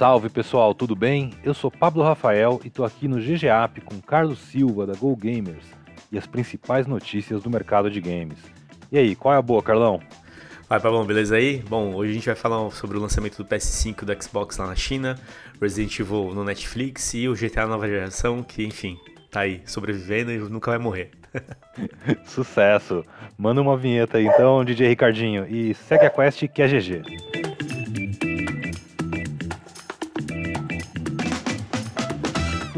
Salve pessoal, tudo bem? Eu sou Pablo Rafael e estou aqui no GGAP com Carlos Silva da Go Gamers e as principais notícias do mercado de games. E aí, qual é a boa, Carlão? Vai, Pablo, beleza aí? Bom, hoje a gente vai falar sobre o lançamento do PS5 do Xbox lá na China, Resident Evil no Netflix e o GTA nova geração, que enfim, tá aí sobrevivendo e nunca vai morrer. Sucesso! Manda uma vinheta aí então, DJ Ricardinho, e segue a quest que é GG.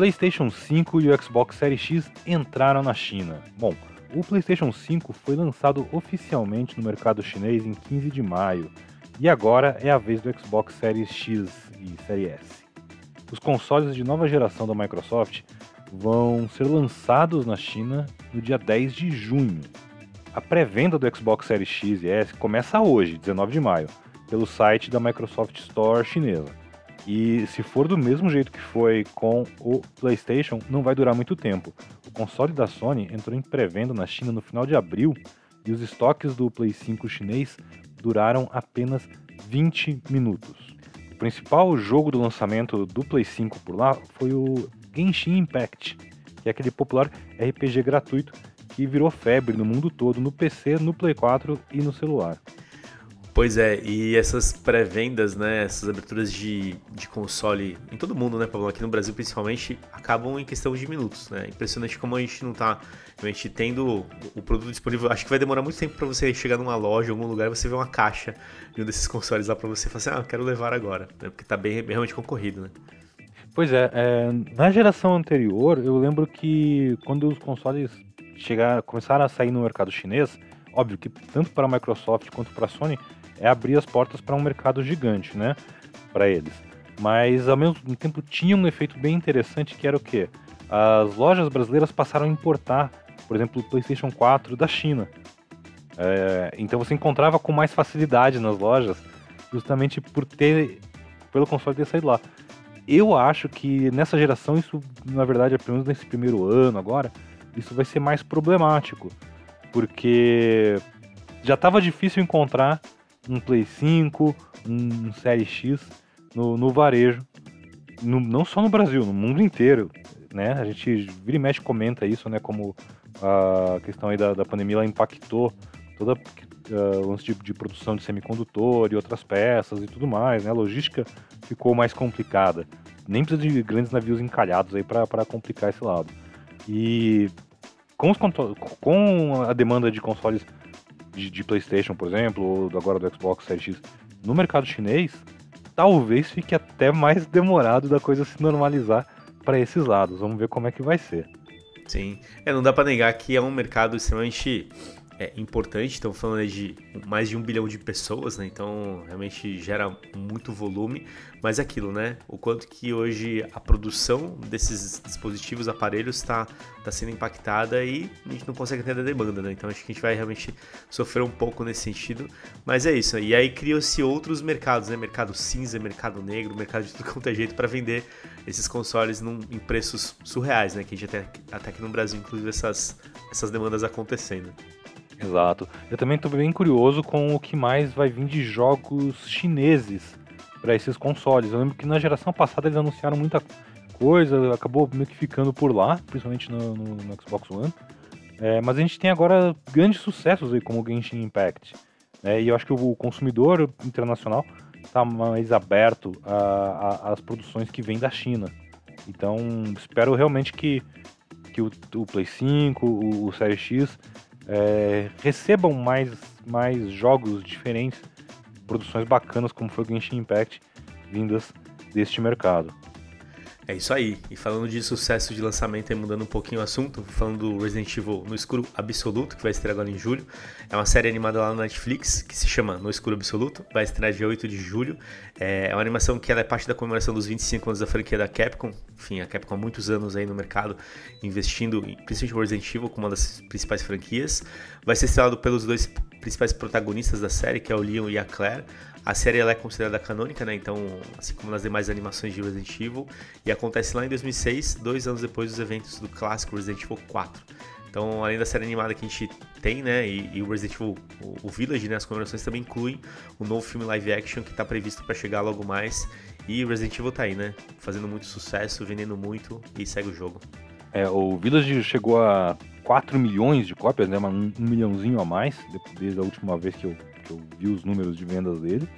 PlayStation 5 e o Xbox Series X entraram na China. Bom, o PlayStation 5 foi lançado oficialmente no mercado chinês em 15 de maio, e agora é a vez do Xbox Series X e Series S. Os consoles de nova geração da Microsoft vão ser lançados na China no dia 10 de junho. A pré-venda do Xbox Series X e S começa hoje, 19 de maio, pelo site da Microsoft Store chinesa. E se for do mesmo jeito que foi com o PlayStation, não vai durar muito tempo. O console da Sony entrou em pré-venda na China no final de abril e os estoques do Play 5 chinês duraram apenas 20 minutos. O principal jogo do lançamento do Play 5 por lá foi o Genshin Impact, que é aquele popular RPG gratuito que virou febre no mundo todo, no PC, no Play 4 e no celular. Pois é, e essas pré-vendas, né, essas aberturas de, de console em todo mundo, né, Pablo, aqui no Brasil principalmente, acabam em questão de minutos, né? Impressionante como a gente não tá realmente tendo o produto disponível. Acho que vai demorar muito tempo para você chegar numa loja, algum lugar, e você ver uma caixa de um desses consoles lá para você falar assim, ah, eu quero levar agora, né? Porque tá bem realmente concorrido, né? Pois é, é, na geração anterior, eu lembro que quando os consoles chegaram, começaram a sair no mercado chinês, óbvio que tanto para a Microsoft quanto para a Sony, é abrir as portas para um mercado gigante, né, para eles. Mas ao mesmo tempo tinha um efeito bem interessante que era o quê? As lojas brasileiras passaram a importar, por exemplo, o PlayStation 4 da China. É, então você encontrava com mais facilidade nas lojas, justamente por ter, pelo console ter saído lá eu acho que nessa geração isso, na verdade, pelo menos nesse primeiro ano agora, isso vai ser mais problemático. Porque já estava difícil encontrar um Play 5, um Série X no, no varejo. No, não só no Brasil, no mundo inteiro. Né? A gente vira e mexe comenta isso, né? Como a questão aí da, da pandemia ela impactou toda uh, lance de, de, produção de semicondutor e outras peças e tudo mais, né? A logística ficou mais complicada. Nem precisa de grandes navios encalhados aí para complicar esse lado. E com, os, com a demanda de consoles de, de, PlayStation, por exemplo, ou agora do Xbox Series X no mercado chinês, talvez fique até mais demorado da coisa se normalizar para esses lados. Vamos ver como é que vai ser. Sim, é, não dá para negar que é um mercado extremamente é importante, estamos falando de mais de um bilhão de pessoas, né? Então realmente gera muito volume, mas é aquilo, né? O quanto que hoje a produção desses dispositivos, aparelhos está tá sendo impactada e a gente não consegue atender a demanda, né? Então acho que a gente vai realmente sofrer um pouco nesse sentido, mas é isso. E aí criam-se outros mercados, né? Mercado cinza, mercado negro, mercado de tudo quanto é jeito para vender esses consoles num, em preços surreais, né? Que a gente até, até aqui no Brasil, inclusive, essas, essas demandas acontecendo. Exato. Eu também estou bem curioso com o que mais vai vir de jogos chineses para esses consoles. Eu lembro que na geração passada eles anunciaram muita coisa, acabou meio que ficando por lá, principalmente no, no, no Xbox One. É, mas a gente tem agora grandes sucessos aí, como o Genshin Impact. É, e eu acho que o consumidor internacional está mais aberto às produções que vêm da China. Então espero realmente que, que o, o Play 5, o, o Series X é, recebam mais, mais jogos diferentes, produções bacanas como foi o Genshin Impact, vindas deste mercado. É isso aí. E falando de sucesso de lançamento, e mudando um pouquinho o assunto, falando do Resident Evil No Escuro Absoluto, que vai estrear agora em julho. É uma série animada lá no Netflix, que se chama No Escuro Absoluto, vai estrear dia 8 de julho. É, é uma animação que é parte da comemoração dos 25 anos da franquia da Capcom. Enfim, a Capcom há muitos anos aí no mercado, investindo principalmente no Resident Evil como uma das principais franquias. Vai ser estrelado pelos dois principais protagonistas da série, que é o Leon e a Claire. A série ela é considerada canônica, né? Então, assim como nas demais animações de Resident Evil, e acontece lá em 2006, dois anos depois dos eventos do clássico Resident Evil 4. Então, além da série animada que a gente tem, né, e, e o Resident Evil, o, o, Village, né, as comemorações também incluem o novo filme live action que está previsto para chegar logo mais. E Resident Evil tá aí, né, fazendo muito sucesso, vendendo muito e segue o jogo. É, o Village chegou a 4 milhões de cópias, né, um, um milhãozinho a mais, desde a última vez que eu, que eu vi os números de vendas dele.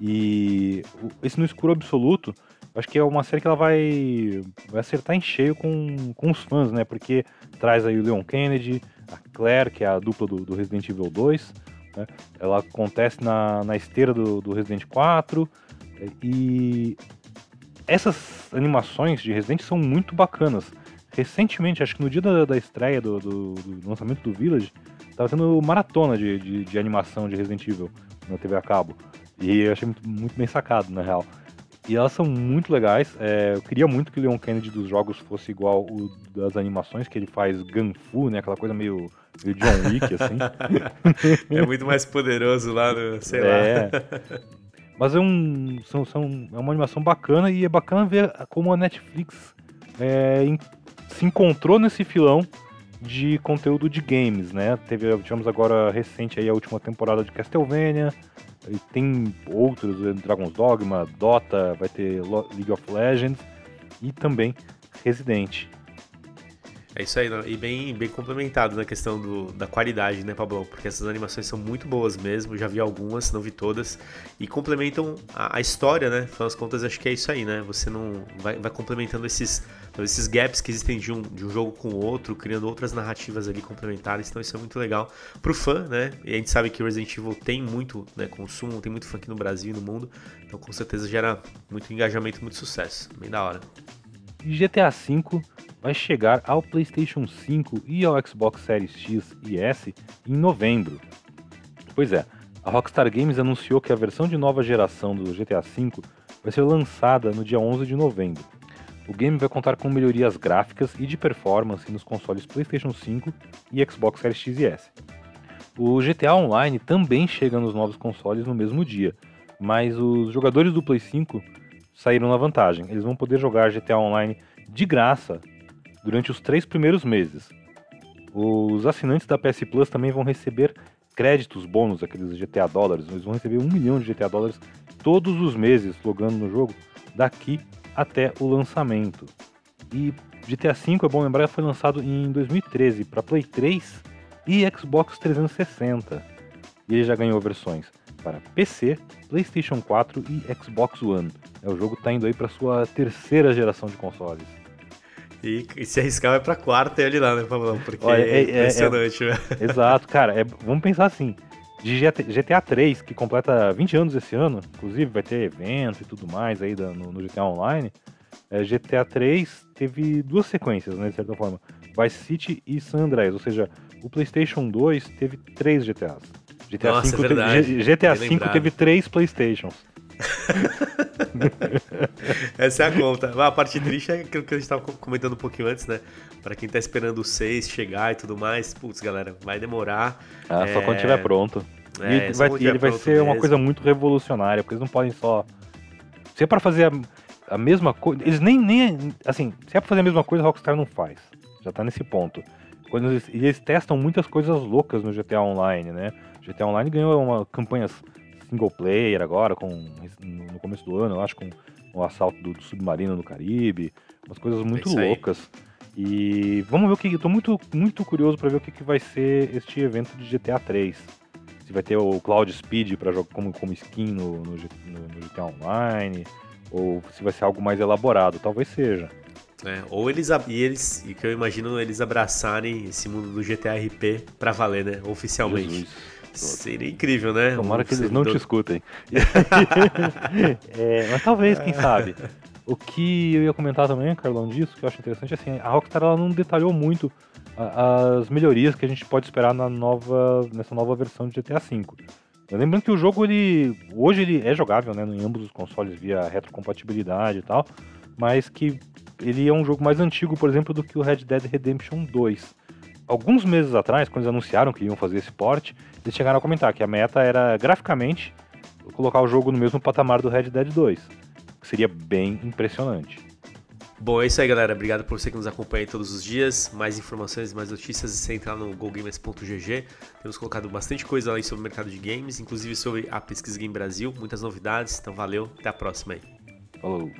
E esse No Escuro Absoluto, acho que é uma série que ela vai, vai acertar em cheio com, com os fãs, né? Porque traz aí o Leon Kennedy, a Claire, que é a dupla do, do Resident Evil 2. Né? Ela acontece na, na esteira do, do Resident 4. E essas animações de Resident são muito bacanas. Recentemente, acho que no dia da, da estreia do, do, do, lançamento do Village, tava tendo maratona de, de, de, animação de Resident Evil na TV a cabo. E eu achei muito, muito bem sacado, na real. E elas são muito legais. É, eu queria muito que o Leon Kennedy dos jogos fosse igual o das animações, que ele faz Ganfu, né? Aquela coisa meio, meio John Wick, assim. é muito mais poderoso lá no, sei é. lá. Mas é, um, são, são, é uma animação bacana e é bacana ver como a Netflix é, se encontrou nesse filão de conteúdo de games, né? Teve, tivemos agora recente aí a última temporada de Castlevania, e tem outros, né? Dragon's Dogma, Dota, vai ter League of Legends e também Resident. É isso aí, e bem, bem complementado na questão do, da qualidade, né, Pablo? Porque essas animações são muito boas mesmo, já vi algumas, não vi todas, e complementam a, a história, né? Afinal das contas, acho que é isso aí, né? Você não vai, vai complementando esses, esses gaps que existem de um, de um jogo com o outro, criando outras narrativas ali complementares, então isso é muito legal pro fã, né? E a gente sabe que Resident Evil tem muito né, consumo, tem muito fã aqui no Brasil e no mundo, então com certeza gera muito engajamento, muito sucesso, bem da hora. GTA V vai chegar ao PlayStation 5 e ao Xbox Series X e S em novembro. Pois é, a Rockstar Games anunciou que a versão de nova geração do GTA V vai ser lançada no dia 11 de novembro. O game vai contar com melhorias gráficas e de performance nos consoles PlayStation 5 e Xbox Series X e S. O GTA Online também chega nos novos consoles no mesmo dia, mas os jogadores do Play 5 saíram na vantagem. Eles vão poder jogar GTA Online de graça durante os três primeiros meses. Os assinantes da PS Plus também vão receber créditos bônus, aqueles GTA dólares. Eles vão receber um milhão de GTA dólares todos os meses logando no jogo, daqui até o lançamento. E GTA V, é bom lembrar, foi lançado em 2013 para Play 3 e Xbox 360. E ele já ganhou versões para PC, PlayStation 4 e Xbox One. É, o jogo está indo aí para sua terceira geração de consoles. E, e, se arriscar vai pra quarta ele lá, né, Pablão? Porque Olha, é, é, impressionante, é, é, Exato, cara. É, vamos pensar assim. De GTA 3, que completa 20 anos esse ano, inclusive vai ter evento e tudo mais aí no, no GTA Online. É, GTA 3 teve duas sequências, né, de certa forma. Vice City e San Andreas, ou seja, o PlayStation 2 teve três GTAs. GTA Nossa, 5 é verdade. Teve, GTA 5 teve três PlayStations. Essa é a conta. A parte triste é aquilo que a gente estava comentando um pouquinho antes, né? Para quem tá esperando o 6 chegar e tudo mais, putz, galera, vai demorar. Ah, é... só quando estiver pronto. É, e vai, ele vai ser mesmo. uma coisa muito revolucionária, porque eles não podem só. Se é para fazer a, a mesma coisa. Eles nem, nem. Assim, se é pra fazer a mesma coisa, Rockstar não faz. Já tá nesse ponto. Quando eles, eles testam muitas coisas loucas no GTA Online, né? GTA Online ganhou uma campanhas single player agora, com, no começo do ano, eu acho, com o assalto do, do submarino no Caribe, umas coisas muito é loucas. E vamos ver o que. Eu tô muito, muito curioso para ver o que, que vai ser este evento de GTA 3. Se vai ter o Cloud Speed para jogar como, como skin no, no, no, GTA Online, ou se vai ser algo mais elaborado, talvez seja. É, ou eles, e eles, e que eu imagino eles abraçarem esse mundo do GTA RP pra valer, né? Oficialmente. Jesus. Seria incrível, né? Tomara que eles não te escutem. é, mas talvez, quem sabe. O que eu ia comentar também, Carlão, disso, que eu acho interessante, assim, a Rockstar ela não detalhou muito as melhorias que a gente pode esperar na nova, nessa nova versão de GTA V. Lembrando que o jogo, ele hoje ele é jogável né, em ambos os consoles via retrocompatibilidade e tal, mas que ele é um jogo mais antigo, por exemplo, do que o Red Dead Redemption 2 alguns meses atrás, quando eles anunciaram que iam fazer esse porte, eles chegaram a comentar que a meta era graficamente colocar o jogo no mesmo patamar do Red Dead 2, que seria bem impressionante. Bom, é isso aí, galera. Obrigado por você que nos acompanha todos os dias. Mais informações, mais notícias, você entrar no gogamers.gg. Temos colocado bastante coisa lá sobre o mercado de games, inclusive sobre a Pesquisa Game Brasil. Muitas novidades. Então, valeu. Até a próxima aí. Falou.